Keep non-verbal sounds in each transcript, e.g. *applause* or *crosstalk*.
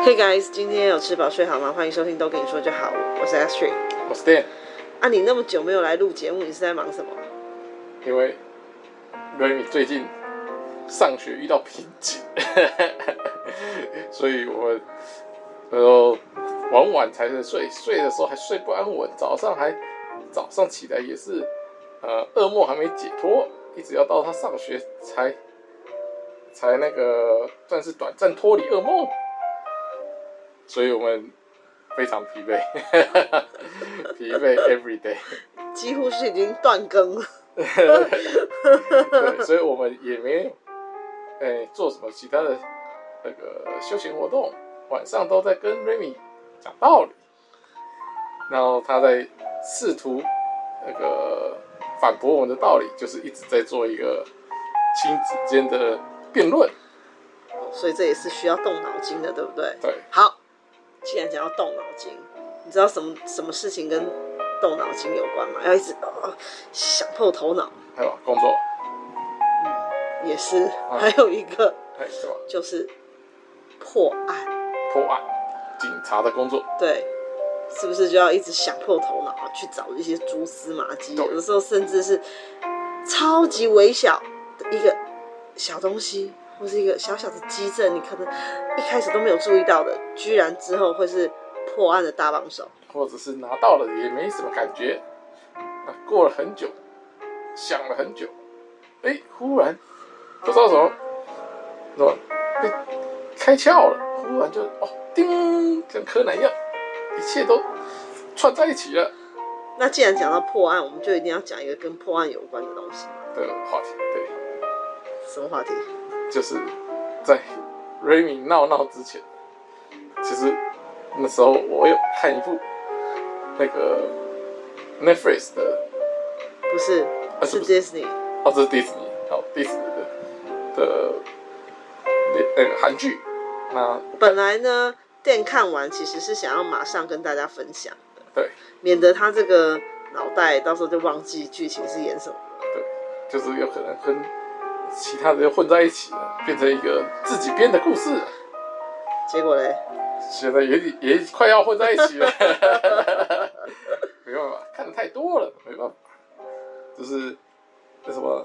Hey guys，今天有吃饱睡好吗？欢迎收听都跟你说就好，我是 Astrid，我是 Dan。啊，你那么久没有来录节目，你是在忙什么？因为 Remy 最近上学遇到瓶颈，*laughs* 所以我呃晚晚才能睡，睡的时候还睡不安稳，早上还早上起来也是呃噩梦还没解脱，一直要到他上学才才那个算是短暂脱离噩梦。所以我们非常疲惫，*laughs* 疲惫 every day，几乎是已经断更了。*laughs* 对，所以我们也没有、欸、做什么其他的那个休闲活动，晚上都在跟 Remy 讲道理，然后他在试图那个反驳我们的道理，就是一直在做一个亲子间的辩论。所以这也是需要动脑筋的，对不对？对，好。既然讲要动脑筋，你知道什么什么事情跟动脑筋有关吗？要一直、呃、想破头脑。还有工作，嗯，也是。啊、还有一个？*laughs* 就是破案。破案，警察的工作。对，是不是就要一直想破头脑去找一些蛛丝马迹？有的时候甚至是超级微小的一个小东西。或是一个小小的机震，你可能一开始都没有注意到的，居然之后会是破案的大帮手。或者是拿到了也没什么感觉，啊，过了很久，想了很久，哎、欸，忽然不知道什么，什么被开窍了，忽然就哦，叮，跟柯南一样，一切都串在一起了。那既然讲到破案，我们就一定要讲一个跟破案有关的东西的话题，对，什么话题？就是在 Remy 闹闹之前，其实那时候我有看一部那个 Netflix 的，不是，啊、是 Disney，哦，这是 Disney，好，Disney 的的那个韩剧。那本来呢，电看完其实是想要马上跟大家分享的，对，免得他这个脑袋到时候就忘记剧情是演什么了。对，就是有可能跟。其他的又混在一起了，变成一个自己编的故事。结果嘞，现在也也快要混在一起了。*laughs* 没办法，看的太多了，没办法。就是那什么，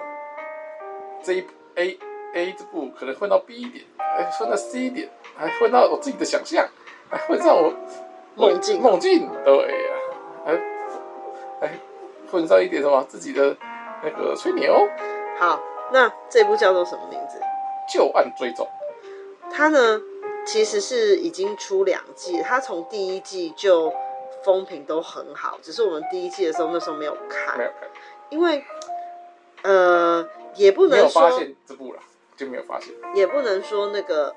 这一 A A 这部可能混到 B 点，还混到 C 点，还混到我自己的想象，还混上我梦境梦境。对呀、啊，还还混上一点什么自己的那个吹牛。好。那这部叫做什么名字？旧案追踪。它呢，其实是已经出两季，它从第一季就风评都很好，只是我们第一季的时候那时候没有看，没有看，因为呃，也不能说这部了，就没有发现，也不能说那个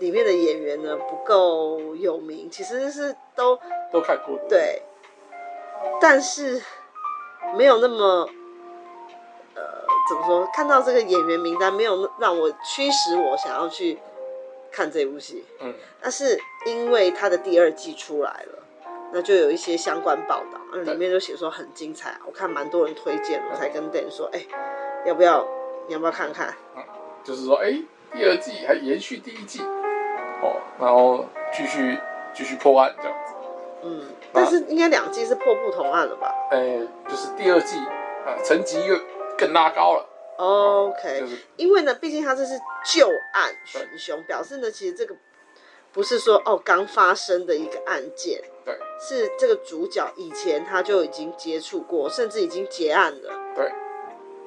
里面的演员呢不够有名，其实是都都看过的，对，但是没有那么。怎么说？看到这个演员名单，没有让我驱使我想要去看这部戏。嗯，但是因为他的第二季出来了，那就有一些相关报道，那里面就写说很精彩。我看蛮多人推荐，我才跟 Dan 说，哎、欸，要不要？你要不要看看？嗯，就是说，哎、欸，第二季还延续第一季，哦，然后继续继续破案这样子。嗯，但是应该两季是破不同案了吧？哎、欸，就是第二季啊，层级又。更拉高了，OK，就是因为呢，毕竟他这是旧案寻凶，表示呢，其实这个不是说哦刚发生的一个案件，对，是这个主角以前他就已经接触过，甚至已经结案了，对，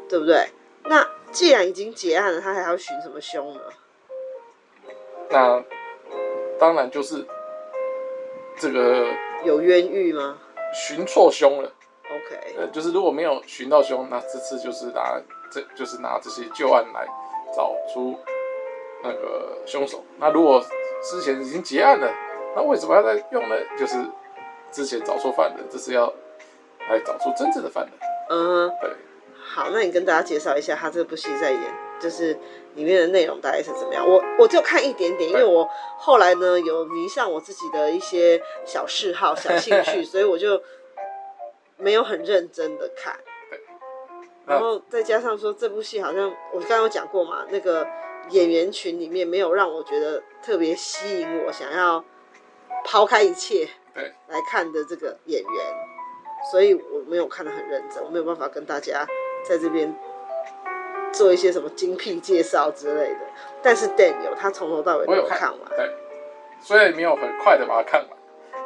对不对？那既然已经结案了，他还要寻什么凶呢？那当然就是这个有冤狱吗？寻错凶了。OK，呃，就是如果没有寻到凶，那这次就是拿这就是拿这些旧案来找出那个凶手。那如果之前已经结案了，那为什么要再用呢？就是之前找错犯人，这是要来找出真正的犯人。嗯，对。好，那你跟大家介绍一下他这部戏在演，就是里面的内容大概是怎么样？我我就看一点点，因为我后来呢有迷上我自己的一些小嗜好、小兴趣，*laughs* 所以我就。没有很认真的看，然后再加上说这部戏好像我刚刚有讲过嘛，那个演员群里面没有让我觉得特别吸引我，想要抛开一切对。来看的这个演员，所以我没有看得很认真，我没有办法跟大家在这边做一些什么精辟介绍之类的。但是 Dan 有，他从头到尾都有看完，对，虽然没有很快的把它看完，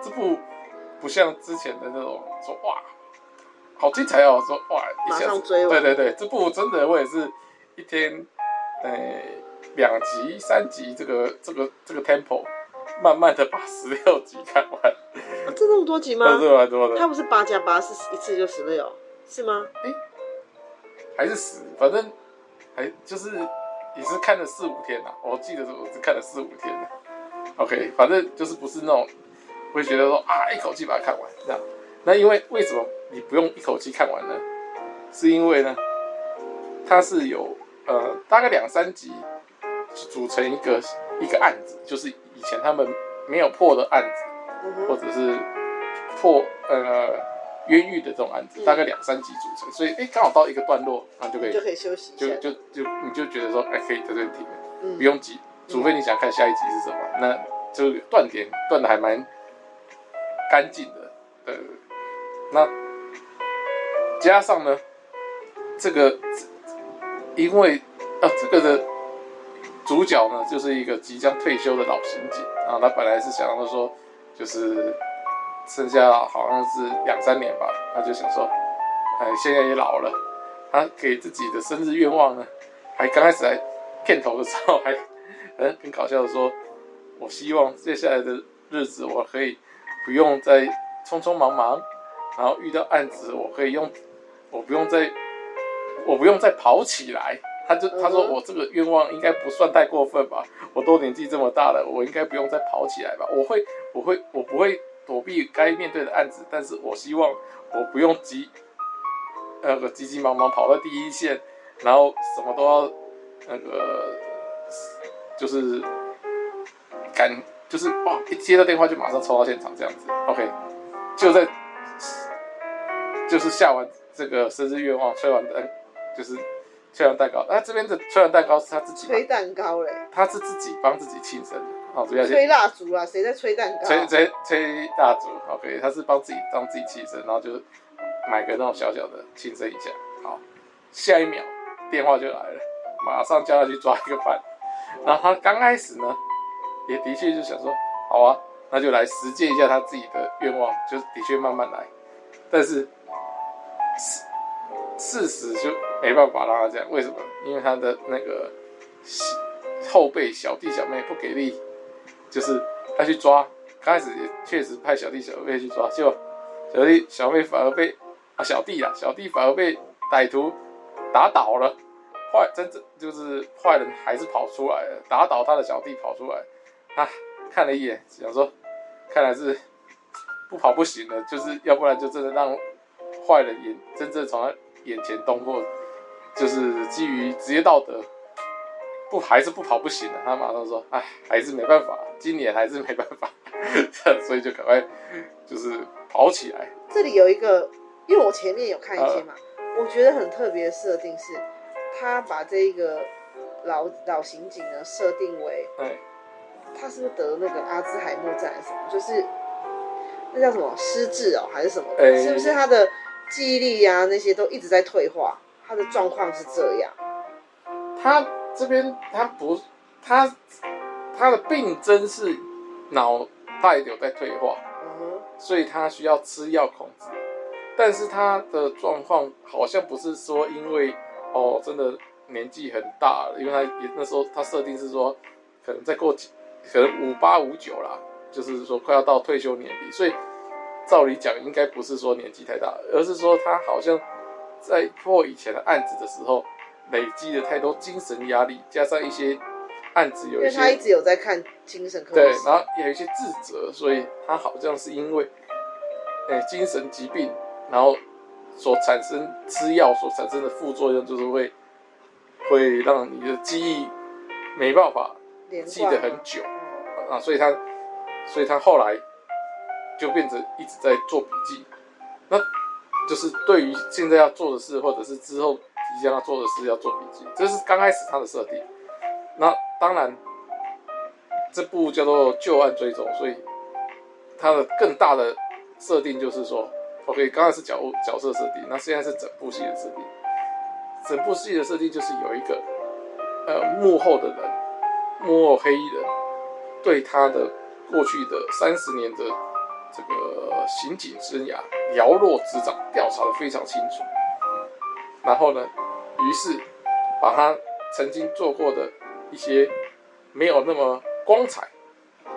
这部不像之前的那种说哇。好精彩哦！说哇，一下子，对对对，这部真的我也是一天，呃，两集三集，这个这个这个 tempo，慢慢的把十六集看完。啊，这那么多集吗？这蛮多的。它不是八加八，是一次就十六，是吗？哎，还是十，反正还就是也是看了四五天呐。我记得是我是看了四五天的。OK，反正就是不是那种会觉得说啊，一口气把它看完这样。那因为为什么？你不用一口气看完呢，是因为呢，它是有呃大概两三集组成一个一个案子，就是以前他们没有破的案子，嗯、或者是破呃冤狱的这种案子，嗯、大概两三集组成，所以哎刚好到一个段落，然后就可以就可以休息，就就就你就觉得说哎可以在这里停，嗯、不用急，除非你想看下一集是什么，嗯、那就断点断的还蛮干净的，呃，那。加上呢，这个因为啊，这个的主角呢，就是一个即将退休的老刑警啊。他本来是想要说，就是剩下好像是两三年吧，他就想说，哎，现在也老了，他给自己的生日愿望呢，还刚开始还片头的时候还很很搞笑的说，我希望接下来的日子我可以不用再匆匆忙忙，然后遇到案子我可以用。我不用再，我不用再跑起来。他就他说我这个愿望应该不算太过分吧？我都年纪这么大了，我应该不用再跑起来吧？我会，我会，我不会躲避该面对的案子，但是我希望我不用急，那个急急忙忙跑到第一线，然后什么都要那个，就是赶，就是哇，一接到电话就马上冲到现场这样子。OK，就在，就是下完。这个生日愿望吹完蛋，就是吹完蛋糕。那、啊、这边的吹完蛋糕是他自己吹蛋糕嘞，他是自己帮自己庆生的。好，主要吹蜡烛啊，谁在吹蛋糕？吹吹吹蜡烛，OK，他是帮自己帮自己庆生，然后就买个那种小小的庆生一下。好，下一秒电话就来了，马上叫他去抓一个犯。然后他刚开始呢，也的确就想说，好啊，那就来实践一下他自己的愿望，就的确慢慢来，但是。事事实就没办法让他这样，为什么？因为他的那个后辈小弟小妹不给力，就是他去抓，刚开始也确实派小弟小妹去抓，结果小弟小妹反而被啊小弟啊小弟反而被歹徒打倒了，坏真正就是坏人还是跑出来了，打倒他的小弟跑出来，啊看了一眼想说，看来是不跑不行了，就是要不然就真的让。坏人眼真正从他眼前动过，就是基于职业道德，不还是不跑不行了。他马上说：“哎，还是没办法，今年还是没办法。*laughs* ”所以就赶快就是跑起来。这里有一个，因为我前面有看一些嘛，呃、我觉得很特别的设定是，他把这一个老老刑警呢设定为，对，他是不是得那个阿兹海默症还是什么？就是那叫什么失智哦，还是什么？欸、是不是他的？记忆力呀，那些都一直在退化，他的状况是这样。他这边他不，他他的病症是脑袋有在退化，嗯，所以他需要吃药控制。但是他的状况好像不是说因为哦，真的年纪很大了，因为他也那时候他设定是说，可能再过几，可能五八五九啦，就是说快要到退休年龄，所以。照理讲，应该不是说年纪太大，而是说他好像在破以前的案子的时候，累积了太多精神压力，加上一些案子有一些，他一直有在看精神科，对，然后也有一些自责，所以他好像是因为，欸，精神疾病，然后所产生吃药所产生的副作用，就是会会让你的记忆没办法记得很久啊，所以他，所以他后来。就变成一直在做笔记，那就是对于现在要做的事，或者是之后即将要做的事要做笔记，这是刚开始他的设定。那当然，这部叫做《旧案追踪》，所以它的更大的设定就是说，OK，刚才是角角色设定，那现在是整部戏的设定。整部戏的设定就是有一个呃幕后的人，幕后黑衣人，对他的过去的三十年的这个刑警生涯了若指掌，调查的非常清楚。然后呢，于是把他曾经做过的一些没有那么光彩，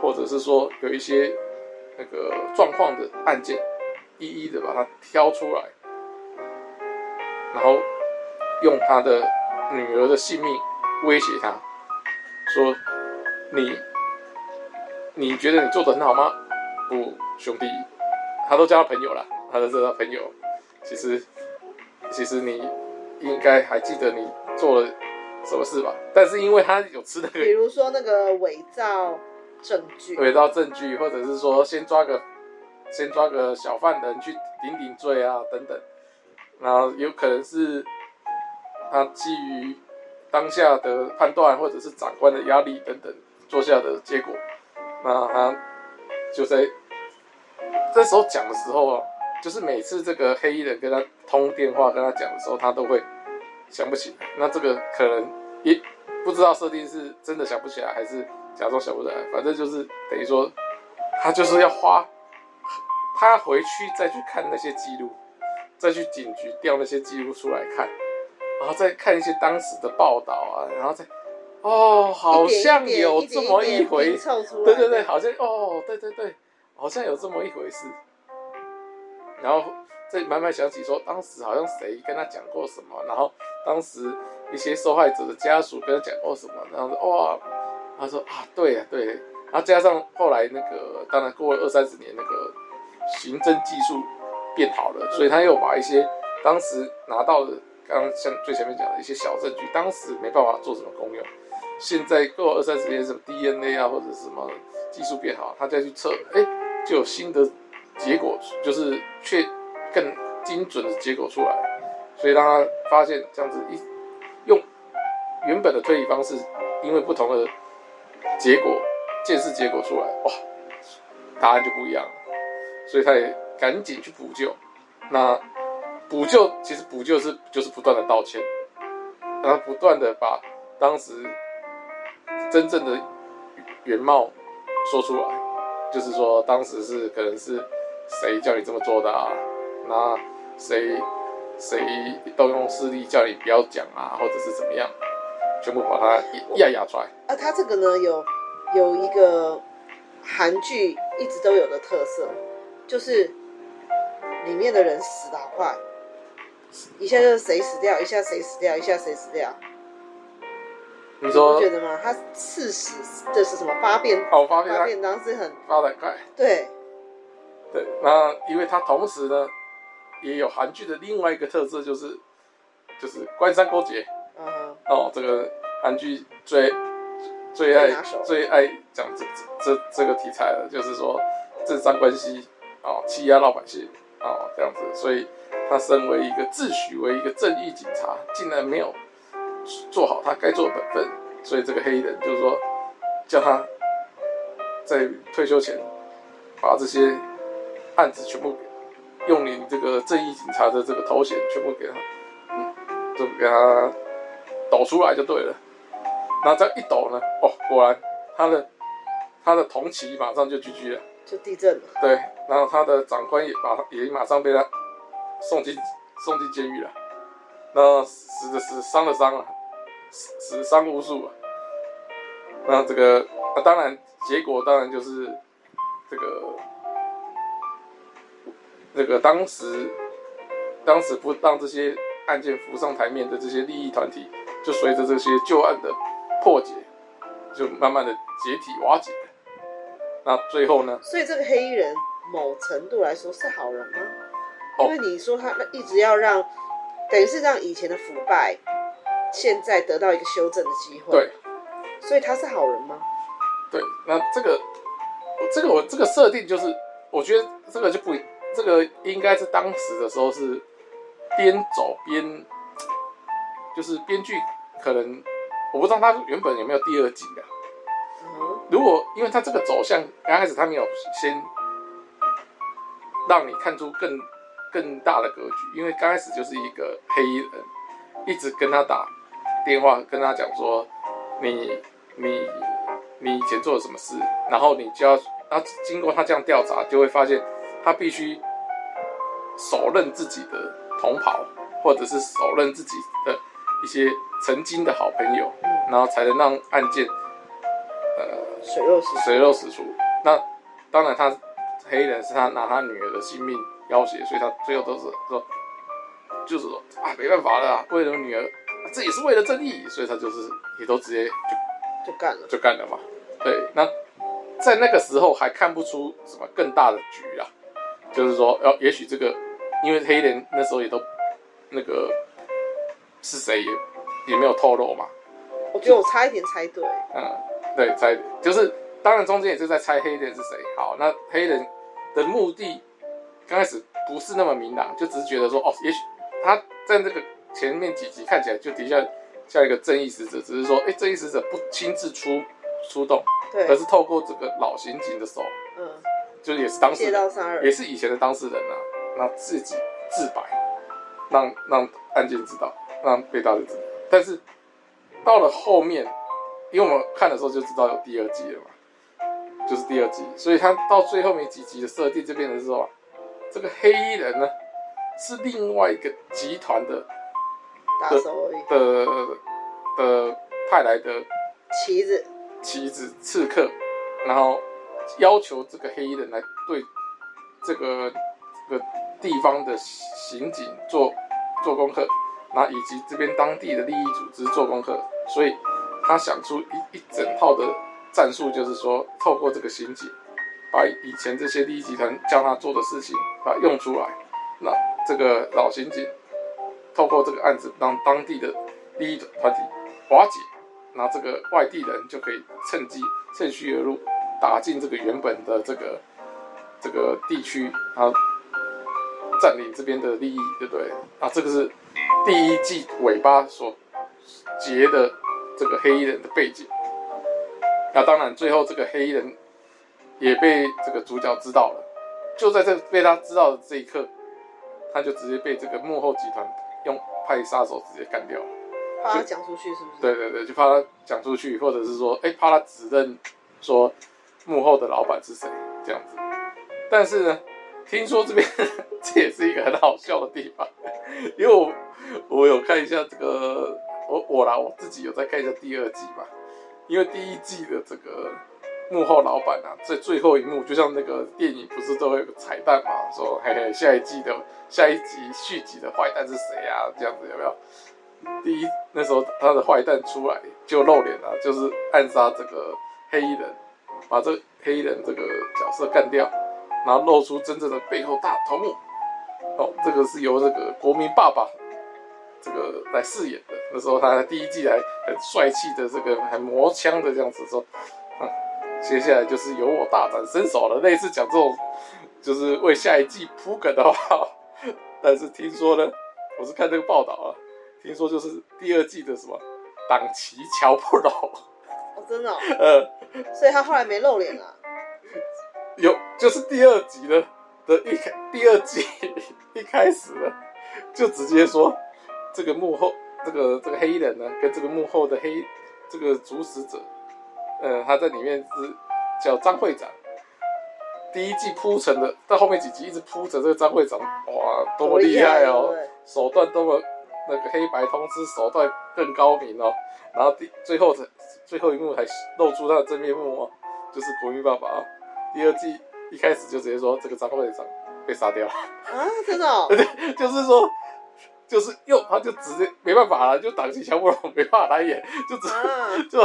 或者是说有一些那个状况的案件，一一的把它挑出来，然后用他的女儿的性命威胁他，说你你觉得你做的很好吗？不，兄弟，他都叫他朋友了，他都是他朋友，其实。其实你应该还记得你做了什么事吧？但是因为他有吃那个，比如说那个伪造证据，伪造证据，或者是说先抓个先抓个小犯人去顶顶罪啊等等，然后有可能是他基于当下的判断或者是长官的压力等等做下的结果，那他就在这时候讲的时候啊。就是每次这个黑衣人跟他通电话跟他讲的时候，他都会想不起来。那这个可能也不知道设定是真的想不起来，还是假装想不起来。反正就是等于说，他就是要花他回去再去看那些记录，再去警局调那些记录出来看，然后再看一些当时的报道啊，然后再哦，好像有这么一回，对对对，好像哦，对对对，好像有这么一回事。然后再慢慢想起说，当时好像谁跟他讲过什么，然后当时一些受害者的家属跟他讲过什么，然后说哇，他说啊，对呀对，然后加上后来那个，当然过了二三十年，那个刑侦技术变好了，所以他又把一些当时拿到的，刚刚像最前面讲的一些小证据，当时没办法做什么功用，现在过二三十年，什么 DNA 啊或者什么技术变好，他再去测，哎，就有新的。结果就是却更精准的结果出来，所以让他发现这样子一用原本的推理方式，因为不同的结果，见识结果出来，哇，答案就不一样了，所以他也赶紧去补救。那补救其实补救是就是不断的道歉，然后不断的把当时真正的原貌说出来，就是说当时是可能是。谁叫你这么做的啊？那谁谁动用势力叫你不要讲啊，或者是怎么样？全部把它压压出来。啊，它这个呢有有一个韩剧一直都有的特色，就是里面的人死得好快，一下就是谁死掉，一下谁死掉，一下谁死掉。你不觉得吗？他刺死这是什么发变？哦，发变，当是很发展快。对。对，那因为他同时呢，也有韩剧的另外一个特色，就是就是官商勾结。嗯哼。哦，这个韩剧最最爱最爱讲这这这这个题材的，就是说政商关系哦，欺压老百姓哦这样子。所以他身为一个自诩为一个正义警察，竟然没有做好他该做的本分，所以这个黑衣人就是说叫他在退休前把这些。案子全部用你这个正义警察的这个头衔全部给他，嗯，就给他抖出来就对了。那这样一抖呢，哦，果然他的他的同期马上就 GG 了，就地震了。对，然后他的长官也把也马上被他送进送进监狱了。那死的死，伤的伤啊，死伤无数啊。那这个那当然结果当然就是这个。这个当时，当时不让这些案件浮上台面的这些利益团体，就随着这些旧案的破解，就慢慢的解体瓦解。那最后呢？所以这个黑衣人某程度来说是好人吗？因为你说他一直要让，等于是让以前的腐败，现在得到一个修正的机会。对。所以他是好人吗？对，那这个，这个我这个设定就是，我觉得这个就不。这个应该是当时的时候是边走边，就是编剧可能我不知道他原本有没有第二集啊。嗯，如果因为他这个走向刚开始他没有先让你看出更更大的格局，因为刚开始就是一个黑衣人一直跟他打电话，跟他讲说你你你以前做了什么事，然后你就要，然后经过他这样调查，就会发现他必须手刃自己的同袍，或者是手刃自己的一些曾经的好朋友，然后才能让案件。呃，水落石水落石出。那当然，他黑衣人是他拿他女儿的性命要挟，所以他最后都是说，就是说啊，没办法了啊，为了女儿，这也是为了正义，所以他就是也都直接就就干了，就干了嘛。对，那在那个时候还看不出什么更大的局啊，就是说，要也许这个，因为黑衣人那时候也都那个是谁也也没有透露嘛。我觉得我差一点猜对，嗯。对，猜就是，当然中间也是在猜黑人是谁。好，那黑人的目的刚开始不是那么明朗，就只是觉得说，哦，也许他在这个前面几集看起来就的确像一个正义使者，只是说，哎，正义使者不亲自出出动，对，而是透过这个老刑警的手，嗯，就是也是当事人，也是以前的当事人啊，那自己自白，让让案件知道，让被告知道，但是到了后面。因为我们看的时候就知道有第二季了嘛，就是第二季，所以他到最后面几集的设定这边的时候，这个黑衣人呢是另外一个集团的的的的派来的旗子旗子刺客，然后要求这个黑衣人来对这个这个地方的刑警做做功课，那以及这边当地的利益组织做功课，所以。他想出一一整套的战术，就是说，透过这个刑警，把以前这些利益集团叫他做的事情，把它用出来。那这个老刑警透过这个案子，让当地的利益团体瓦解，那这个外地人就可以趁机趁虚而入，打进这个原本的这个这个地区，然后占领这边的利益，对不对？啊，这个是第一季尾巴所结的。这个黑衣人的背景，那当然最后这个黑衣人也被这个主角知道了，就在这被他知道的这一刻，他就直接被这个幕后集团用派杀手直接干掉。怕他讲出去是不是？对对对，就怕他讲出去，或者是说，哎，怕他指认说幕后的老板是谁这样子。但是呢，听说这边 *laughs* 这也是一个很好笑的地方，*laughs* 因为我我有看一下这个。我我啦，我自己有在看一下第二季嘛，因为第一季的这个幕后老板啊，在最后一幕，就像那个电影不是都会有个彩蛋嘛，说嘿嘿，下一季的下一集续集的坏蛋是谁啊？这样子有没有？第一那时候他的坏蛋出来就露脸了，就是暗杀这个黑衣人，把这黑衣人这个角色干掉，然后露出真正的背后大头目。哦，这个是由这个国民爸爸。这个来饰演的那时候，他第一季还很帅气的这个还磨枪的这样子说，接下来就是由我大展身手了，类似讲这种就是为下一季铺梗的话。*laughs* 但是听说呢，我是看这个报道啊，听说就是第二季的什么党旗乔不拢哦，真的，哦，呃，所以他后来没露脸啊。有，就是第二集的的一开第二季 *laughs* 一开始呢，就直接说。这个幕后，这个这个黑衣人呢，跟这个幕后的黑这个主使者，呃，他在里面是叫张会长。第一季铺陈的，到后面几集一直铺陈这个张会长，哇，多么厉害哦，手段多么那个黑白通吃，手段更高明哦。然后第最后的最后一幕还露出他的真面目哦，就是国民爸爸啊。第二季一开始就直接说这个张会长被杀掉了啊，真的哦？*laughs* 对，就是说。就是又，他就直接没办法了，就档期乔不拢，没办法来演，就直、啊、*laughs* 就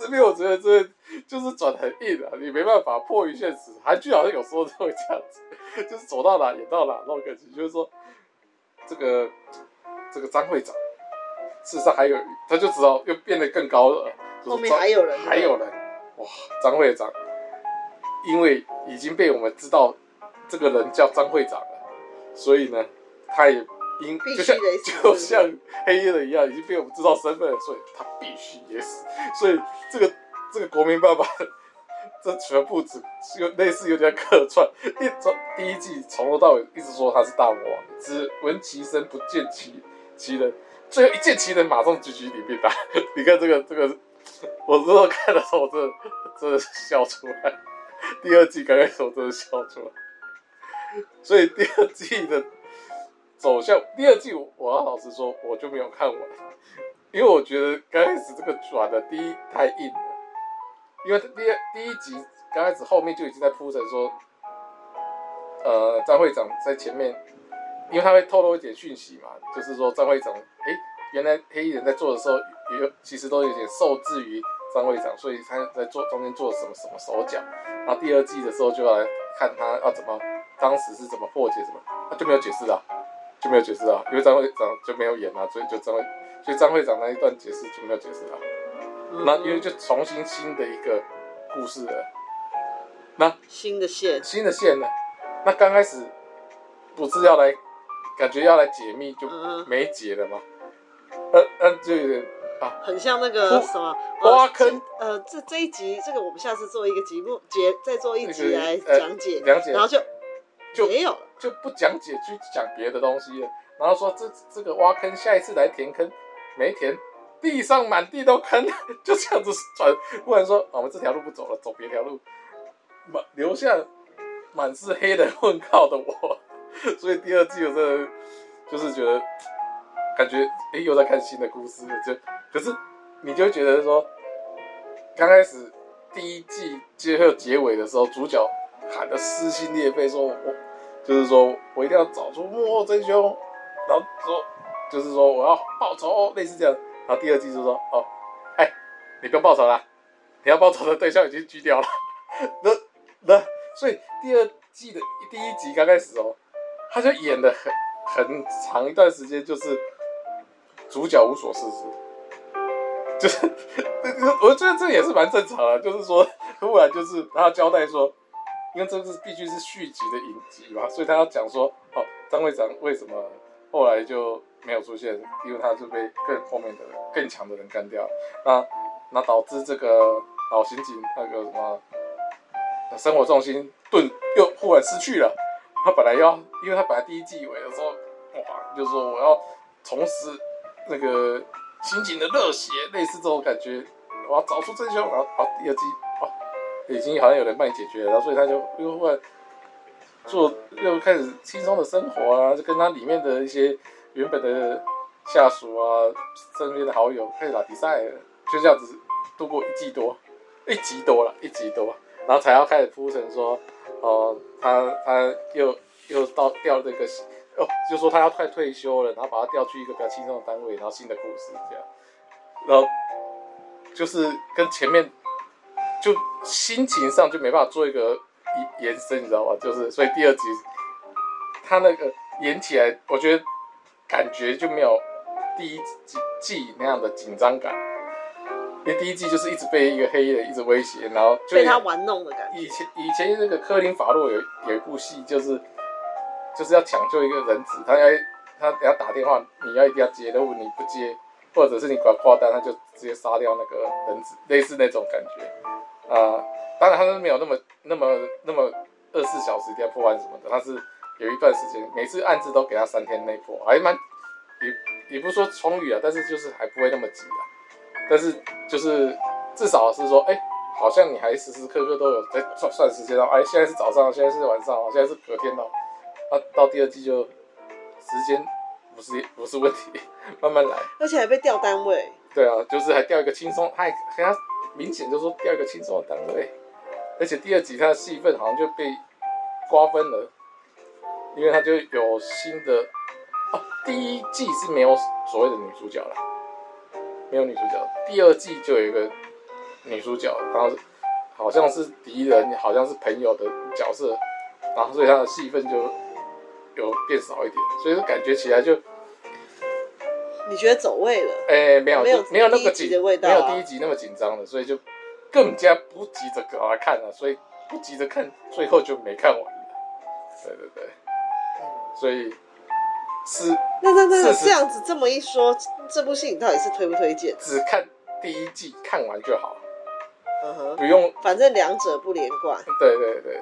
这边我觉得这就是转很硬啊，你没办法迫于现实。韩剧好像有时候都会这样子，就是走到哪演到哪那种感觉，就是说这个这个张会长，事实上还有，他就知道又变得更高了，后面还有人，还有人，哇，张会长，因为已经被我们知道这个人叫张会长了，所以呢，他也。就像就像黑夜人一样，已经被我们知道身份了，所以他必须也死。所以这个这个国民爸爸，这全部只有类似有点客串，一从第一季从头到尾一直说他是大魔王，只闻其声不见其其人，最后一见其人马上举举领便打。你看这个这个，我之后看的时候，我真的真的笑出来。第二季刚开始我真的笑出来，所以第二季的。走向第二季，我要老实说，我就没有看完，因为我觉得刚开始这个转的第一太硬了，因为第二第一集刚开始后面就已经在铺陈说，呃，张会长在前面，因为他会透露一点讯息嘛，就是说张会长，哎，原来黑衣人在做的时候，也有其实都有点受制于张会长，所以他在做中间做了什么什么手脚，然后第二季的时候就要来看他要怎么，当时是怎么破解什么，他就没有解释了。就没有解释啊，因为张会长就没有演啊，所以就张会，所以张会长那一段解释就没有解释啊。嗯、那因为就重新新的一个故事了，那新的线，新的线呢？那刚开始不是要来，感觉要来解密就没解了吗？呃、嗯、呃，就有点啊，很像那个什么挖坑。呃，这这一集，这个我们下次做一个节目，节再做一集来讲解，讲解，然后就。就没有就不讲解，去讲别的东西了。然后说这这个挖坑，下一次来填坑，没填，地上满地都坑，就这样子转。不然说，我们这条路不走了，走别条路，满留下满是黑的问号的我。所以第二季我真的就是觉得，感觉哎又在看新的故事了，就可是你就觉得说，刚开始第一季最后结尾的时候，主角。喊的撕心裂肺，说我就是说我一定要找出幕后真凶，然后说就是说我要报仇，类似这样。然后第二季就说哦，哎，你不用报仇啦，你要报仇的对象已经狙掉了。*laughs* 那那所以第二季的第一集刚开始哦，他就演的很很长一段时间，就是主角无所事事，就是 *laughs* 我觉得这也是蛮正常的，就是说突然就是他交代说。因为这是必须是续集的影集嘛，所以他要讲说，哦，张会长为什么后来就没有出现？因为他是被更后面的更强的人干掉，那那导致这个老刑警那个什么生活重心顿又忽然失去了。他本来要，因为他本来第一季尾的时候，哇，就是说我要重拾那个刑警的热血，类似这种感觉，我要找出真凶，然后啊，第二季。已经好像有人帮你解决了，然后所以他就又忽然做又开始轻松的生活啊，就跟他里面的一些原本的下属啊、身边的好友开始打比赛了，就这样子度过一季多，一集多了，一集多，然后才要开始铺陈说，哦、他他又又到调这个哦，就说他要快退休了，然后把他调去一个比较轻松的单位，然后新的故事这样，然后就是跟前面。就心情上就没办法做一个延伸，你知道吗？就是所以第二集他那个演起来，我觉得感觉就没有第一季季那样的紧张感，因为第一季就是一直被一个黑衣人一直威胁，然后就被他玩弄的感觉。以前以前那个科林法洛有有一部戏，就是就是要抢救一个人质，他要他等下打电话，你要一定要接，如果你不接，或者是你挂挂单，他就直接杀掉那个人质，类似那种感觉。啊、呃，当然他是没有那么那么那么二十四小时一定要破案什么的，他是有一段时间，每次案子都给他三天内破，还蛮也也不说充裕啊，但是就是还不会那么急啊。但是就是至少是说，哎、欸，好像你还时时刻刻都有在算算时间哦，哎，现在是早上，现在是晚上，现在是隔天哦，啊，到第二季就时间不是不是问题，*laughs* 慢慢来。而且还被调单位。对啊，就是还调一个轻松，他还跟他。明显就是说调一个轻松的单位，而且第二集他的戏份好像就被瓜分了，因为他就有新的啊，第一季是没有所谓的女主角了，没有女主角，第二季就有一个女主角，然后好像是敌人，好像是朋友的角色，然后所以他的戏份就有变少一点，所以说感觉起来就。你觉得走位了？哎、欸，没有，没有，没有那么紧，没有第一集那么紧张了，所以就更加不急着赶快看了，所以不急着看，最后就没看完了。对对对，所以是那那那是这样子这么一说，这部戏你到底是推不推荐？只看第一季看完就好，嗯哼，不用。反正两者不连贯，对对对，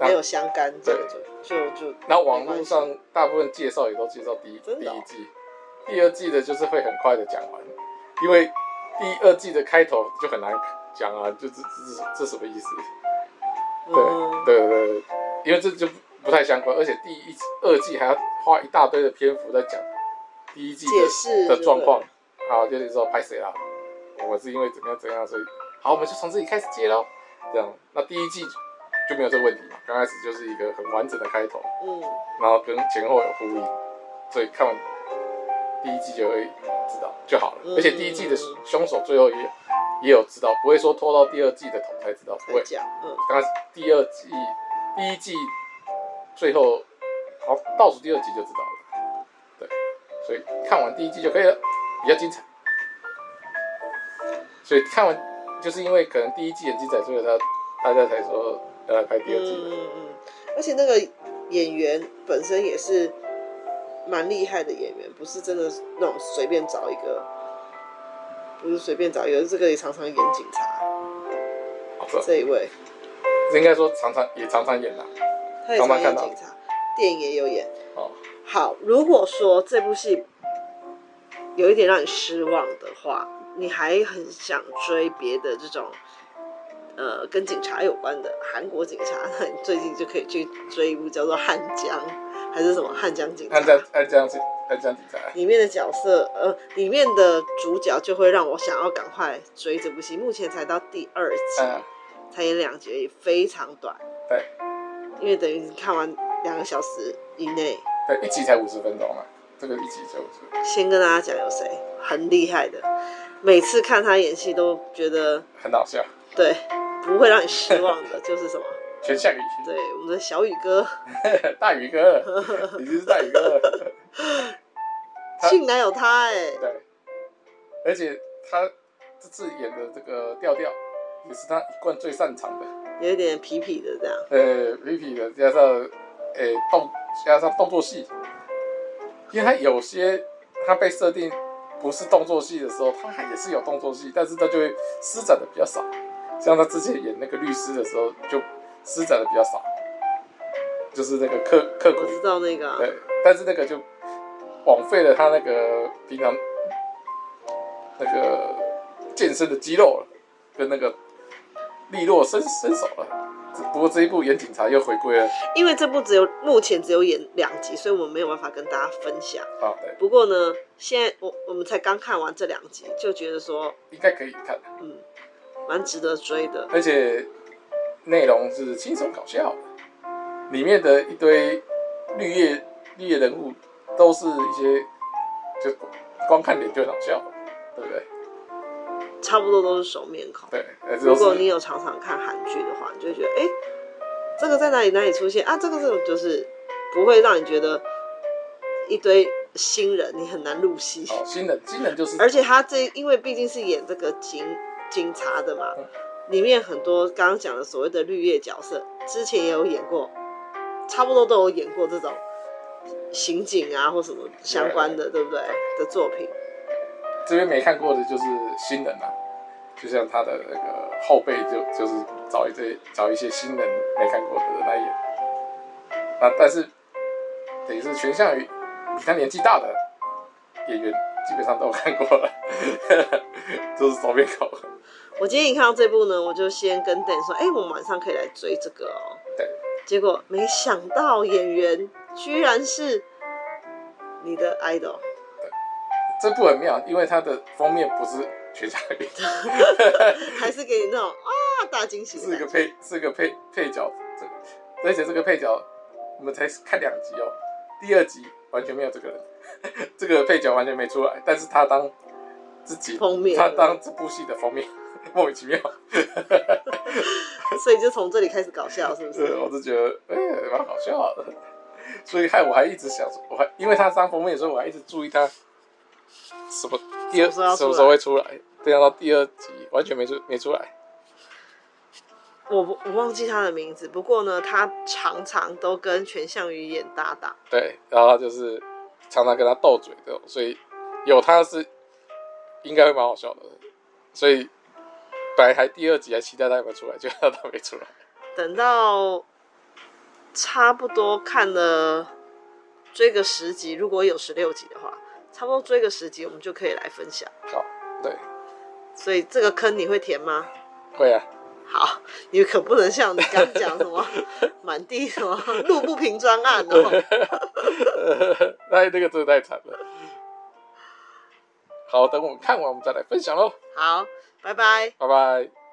没有相干，这样就就就。然后网络上大部分介绍也都介绍第一、哦、第一季，第二季的就是会很快的讲完，因为第二季的开头就很难讲啊，就这这这什么意思？对、嗯、对对对，因为这就不太相关，而且第一、二季还要花一大堆的篇幅在讲第一季的的状况。好，就是说拍谁啦？我是因为怎么样怎样，所以好，我们就从这里开始接喽。这样，那第一季就没有这个问题嘛？刚开始就是一个很完整的开头，嗯，然后跟前后有呼应，所以看完第一季就会知道就好了。嗯、而且第一季的凶手最后也有也有知道，不会说拖到第二季的头才知道，不会。嗯，刚第二季第一季最后好倒数第二集就知道了，对，所以看完第一季就可以了，比较精彩。所以看完就是因为可能第一季很精彩，所以他大家才说要来拍第二季。嗯嗯嗯，而且那个演员本身也是蛮厉害的演员，不是真的那种随便找一个，不是随便找一个，这个也常常演警察。哦、这一位，应该说常常也常常演啦，他也常常演警察，电影也有演。哦，好，如果说这部戏有一点让你失望的话。你还很想追别的这种，呃，跟警察有关的韩国警察？那你最近就可以去追一部叫做《汉江》，还是什么《汉江警察》？汉江汉江警汉江警察里面的角色，呃，里面的主角就会让我想要赶快追这部戏。目前才到第二集，嗯、才演两集，也非常短。对，因为等于你看完两个小时以内，对，一集才五十分钟嘛，这个一集就五十。先跟大家讲有谁很厉害的。每次看他演戏都觉得很好笑，对，不会让你失望的，就是什么全项羽，对，我们的小雨哥，*laughs* 大雨哥，*laughs* 你就是大雨哥，竟然有他哎、欸，对，而且他这次演的这个调调也是他一贯最擅长的，有一点痞痞的这样，呃，痞痞的加上诶、欸、动加上动作戏，因为他有些他被设定。不是动作戏的时候，他还也是有动作戏，但是他就会施展的比较少。像他之前演那个律师的时候，就施展的比较少，就是那个刻刻苦。我知道那个、啊。对，但是那个就枉费了他那个平常那个健身的肌肉了，跟那个利落身身手了。不过这一部演警察又回归了，因为这部只有目前只有演两集，所以我们没有办法跟大家分享。啊，对。不过呢，现在我我们才刚看完这两集，就觉得说应该可以看，嗯，蛮值得追的。而且内容是轻松搞笑，里面的一堆绿叶绿叶人物都是一些就光看脸就很好笑，对不对？差不多都是熟面孔。对，如果你有常常看韩剧的话，你就会觉得，哎、欸，这个在哪里哪里出现啊？这个这种就是不会让你觉得一堆新人，你很难入戏。哦，新人，新人就是。而且他这因为毕竟是演这个警警察的嘛，嗯、里面很多刚刚讲的所谓的绿叶角色，之前也有演过，差不多都有演过这种刑警啊或什么相关的，对，对不对？的作品。这边没看过的就是新人啊，就像他的那个后辈，就就是找一些找一些新人没看过的人来演。啊，但是等于是全项羽比他年纪大的演员基本上都看过了，*laughs* 都是熟面孔。我今天一看到这部呢，我就先跟 Dan 说：“哎、欸，我们晚上可以来追这个哦。”对。结果没想到演员居然是你的 idol。这部很妙，因为它的封面不是全项羽，*laughs* 还是给你那种啊大惊喜。是一个配，是一个配配角，这个，而且这个配角我们才看两集哦，第二集完全没有这个人，*laughs* 这个配角完全没出来，但是他当自己封面，他当这部戏的封面，*laughs* 莫名其妙。所以就从这里开始搞笑，是不是？我是觉得哎，蛮好笑的，所以害我还一直想，我还因为他上封面的时候，我还一直注意他。什么第二什么时候会出来？对啊，到第二集完全没出没出来。我我忘记他的名字，不过呢，他常常都跟全项羽演搭档。对，然后就是常常跟他斗嘴这种，所以有他是应该会蛮好笑的。所以本来还第二集还期待他有没有出来，结果他没出来。等到差不多看了追个十集，如果有十六集的话，差不多追个十集，我们就可以来分享。好，对。所以这个坑你会填吗？会啊。好，你可不能像你刚讲什么 *laughs* 满地什么路不平专案哦。*laughs* 那那个真的太惨了。好，等我们看完，我们再来分享喽。好，拜拜。拜拜。